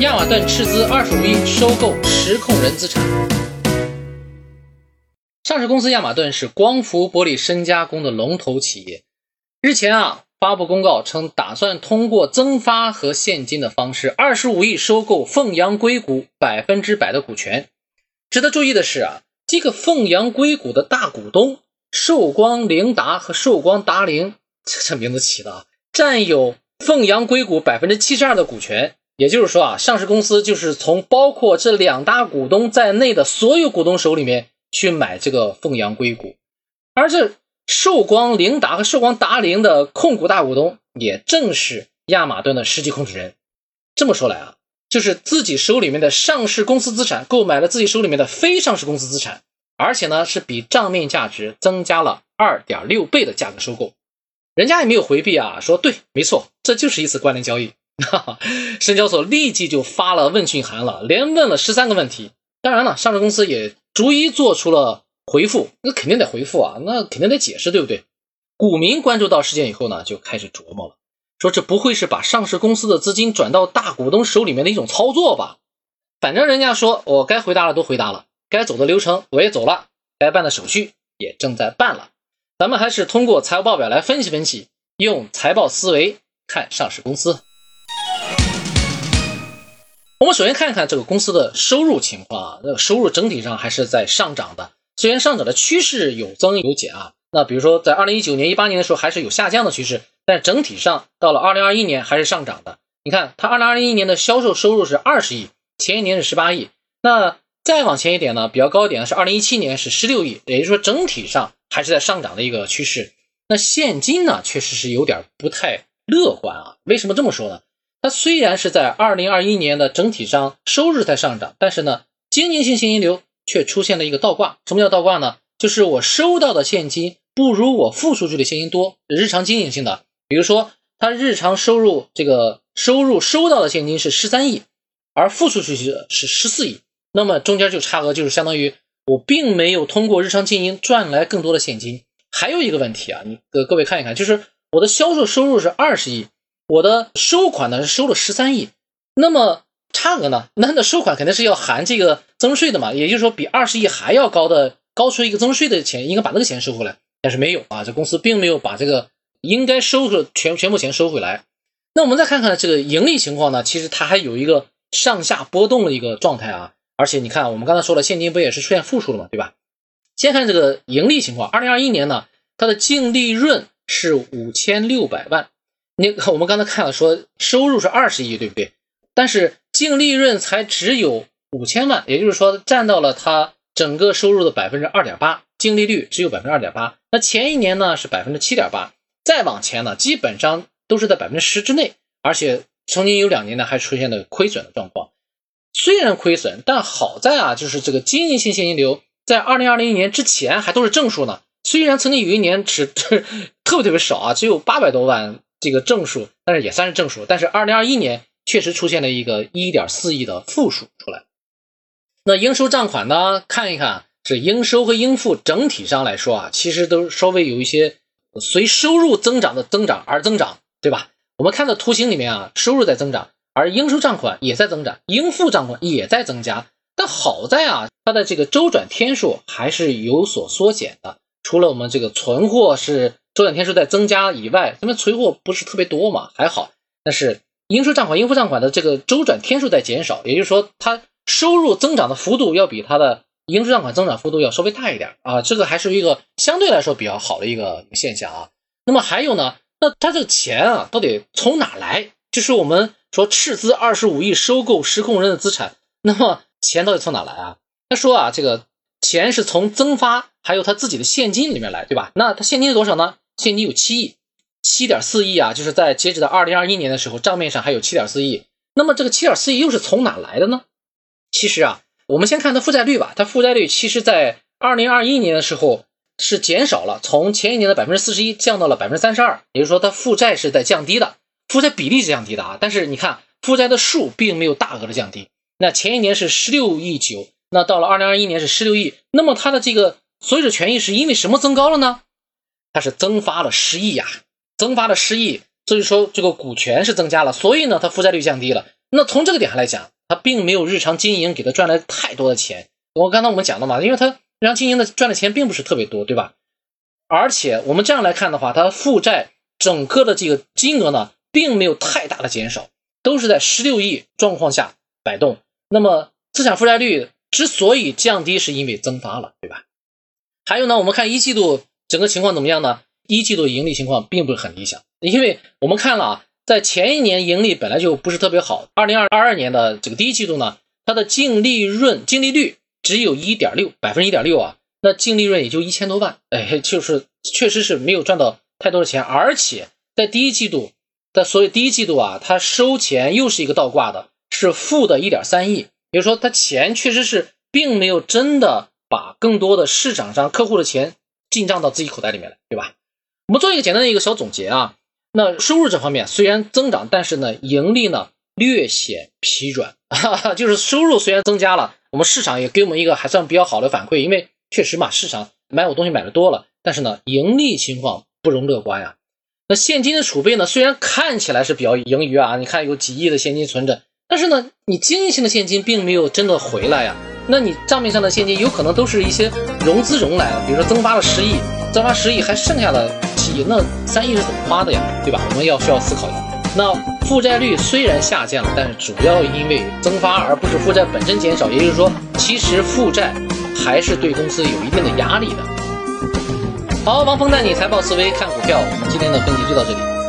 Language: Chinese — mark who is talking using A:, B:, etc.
A: 亚马顿斥资二十五亿收购实控人资产。上市公司亚马顿是光伏玻璃深加工的龙头企业。日前啊，发布公告称，打算通过增发和现金的方式，二十五亿收购凤阳硅谷百分之百的股权。值得注意的是啊，这个凤阳硅谷的大股东寿光凌达和寿光达凌，这这名字起的啊，占有凤阳硅谷百分之七十二的股权。也就是说啊，上市公司就是从包括这两大股东在内的所有股东手里面去买这个凤阳硅谷，而这寿光凌达和寿光达凌的控股大股东也正是亚马顿的实际控制人。这么说来啊，就是自己手里面的上市公司资产购买了自己手里面的非上市公司资产，而且呢是比账面价值增加了二点六倍的价格收购。人家也没有回避啊，说对，没错，这就是一次关联交易。哈哈，深交所立即就发了问讯函了，连问了十三个问题。当然了，上市公司也逐一做出了回复。那肯定得回复啊，那肯定得解释，对不对？股民关注到事件以后呢，就开始琢磨了，说这不会是把上市公司的资金转到大股东手里面的一种操作吧？反正人家说我该回答的都回答了，该走的流程我也走了，该办的手续也正在办了。咱们还是通过财务报表来分析分析，用财报思维看上市公司。我们首先看一看这个公司的收入情况啊，那个收入整体上还是在上涨的，虽然上涨的趋势有增有减啊。那比如说在二零一九年、一八年的时候还是有下降的趋势，但整体上到了二零二一年还是上涨的。你看它二零二一年的销售收入是二十亿，前一年是十八亿。那再往前一点呢，比较高一点的是二零一七年是十六亿，也就是说整体上还是在上涨的一个趋势。那现金呢，确实是有点不太乐观啊。为什么这么说呢？它虽然是在二零二一年的整体上收入在上涨，但是呢，经营性现金流却出现了一个倒挂。什么叫倒挂呢？就是我收到的现金不如我付出去的现金多。日常经营性的，比如说，它日常收入这个收入收到的现金是十三亿，而付出去的是十四亿，那么中间就差额，就是相当于我并没有通过日常经营赚来更多的现金。还有一个问题啊，你各各位看一看，就是我的销售收入是二十亿。我的收款呢是收了十三亿，那么差额呢？那那收款肯定是要含这个增税的嘛，也就是说比二十亿还要高的高出一个增税的钱，应该把那个钱收回来，但是没有啊，这公司并没有把这个应该收的全全部钱收回来。那我们再看看这个盈利情况呢，其实它还有一个上下波动的一个状态啊，而且你看我们刚才说了，现金不也是出现负数了嘛，对吧？先看这个盈利情况，二零二一年呢，它的净利润是五千六百万。你我们刚才看了，说收入是二十亿，对不对？但是净利润才只有五千万，也就是说占到了它整个收入的百分之二点八，净利率只有百分之二点八。那前一年呢是百分之七点八，再往前呢基本上都是在百分之十之内，而且曾经有两年呢还出现了亏损的状况。虽然亏损，但好在啊，就是这个经营性现金流在二零二零年之前还都是正数呢。虽然曾经有一年只 特别特别少啊，只有八百多万。这个正数，但是也算是正数。但是二零二一年确实出现了一个一点四亿的负数出来。那应收账款呢？看一看，这应收和应付整体上来说啊，其实都稍微有一些随收入增长的增长而增长，对吧？我们看到图形里面啊，收入在增长，而应收账款也在增长，应付账款也在增加。但好在啊，它的这个周转天数还是有所缩减的。除了我们这个存货是。周转天数在增加以外，咱们存货不是特别多嘛，还好。但是应收账款、应付账款的这个周转天数在减少，也就是说，它收入增长的幅度要比它的应收账款增长幅度要稍微大一点啊。这个还是一个相对来说比较好的一个现象啊。那么还有呢，那它这个钱啊，到底从哪来？就是我们说斥资二十五亿收购实控人的资产，那么钱到底从哪来啊？他说啊，这个钱是从增发还有他自己的现金里面来，对吧？那他现金是多少呢？现金有七亿，七点四亿啊，就是在截止到二零二一年的时候，账面上还有七点四亿。那么这个七点四亿又是从哪来的呢？其实啊，我们先看它负债率吧。它负债率其实在二零二一年的时候是减少了，从前一年的百分之四十一降到了百分之三十二，也就是说它负债是在降低的，负债比例是降低的啊。但是你看负债的数并没有大额的降低。那前一年是十六亿九，那到了二零二一年是十六亿，那么它的这个所有者权益是因为什么增高了呢？它是增发了十亿呀，增发了十亿，所以说这个股权是增加了，所以呢，它负债率降低了。那从这个点上来讲，它并没有日常经营给它赚来太多的钱。我刚才我们讲了嘛，因为它日常经营的赚的钱并不是特别多，对吧？而且我们这样来看的话，它负债整个的这个金额呢，并没有太大的减少，都是在十六亿状况下摆动。那么资产负债率之所以降低，是因为增发了，对吧？还有呢，我们看一季度整个情况怎么样呢？一季度盈利情况并不是很理想，因为我们看了啊，在前一年盈利本来就不是特别好，二零二二年的这个第一季度呢，它的净利润净利率只有一点六百分之一点六啊，那净利润也就一千多万，哎，就是确实是没有赚到太多的钱，而且在第一季度的所以第一季度啊，它收钱又是一个倒挂的，是负的一点三亿，也就是说它钱确实是并没有真的。把更多的市场上客户的钱进账到自己口袋里面来，对吧？我们做一个简单的一个小总结啊。那收入这方面虽然增长，但是呢，盈利呢略显疲软，哈哈，就是收入虽然增加了，我们市场也给我们一个还算比较好的反馈，因为确实嘛，市场买我东西买的多了，但是呢，盈利情况不容乐观呀。那现金的储备呢，虽然看起来是比较盈余啊，你看有几亿的现金存着，但是呢，你经营性的现金并没有真的回来呀。那你账面上的现金有可能都是一些融资融来的，比如说增发了十亿，增发十亿还剩下的七亿，那三亿是怎么花的呀？对吧？我们要需要思考一下。那负债率虽然下降了，但是主要因为增发而不是负债本身减少，也就是说，其实负债还是对公司有一定的压力的。好，王峰带你财报思维看股票，我们今天的分析就到这里。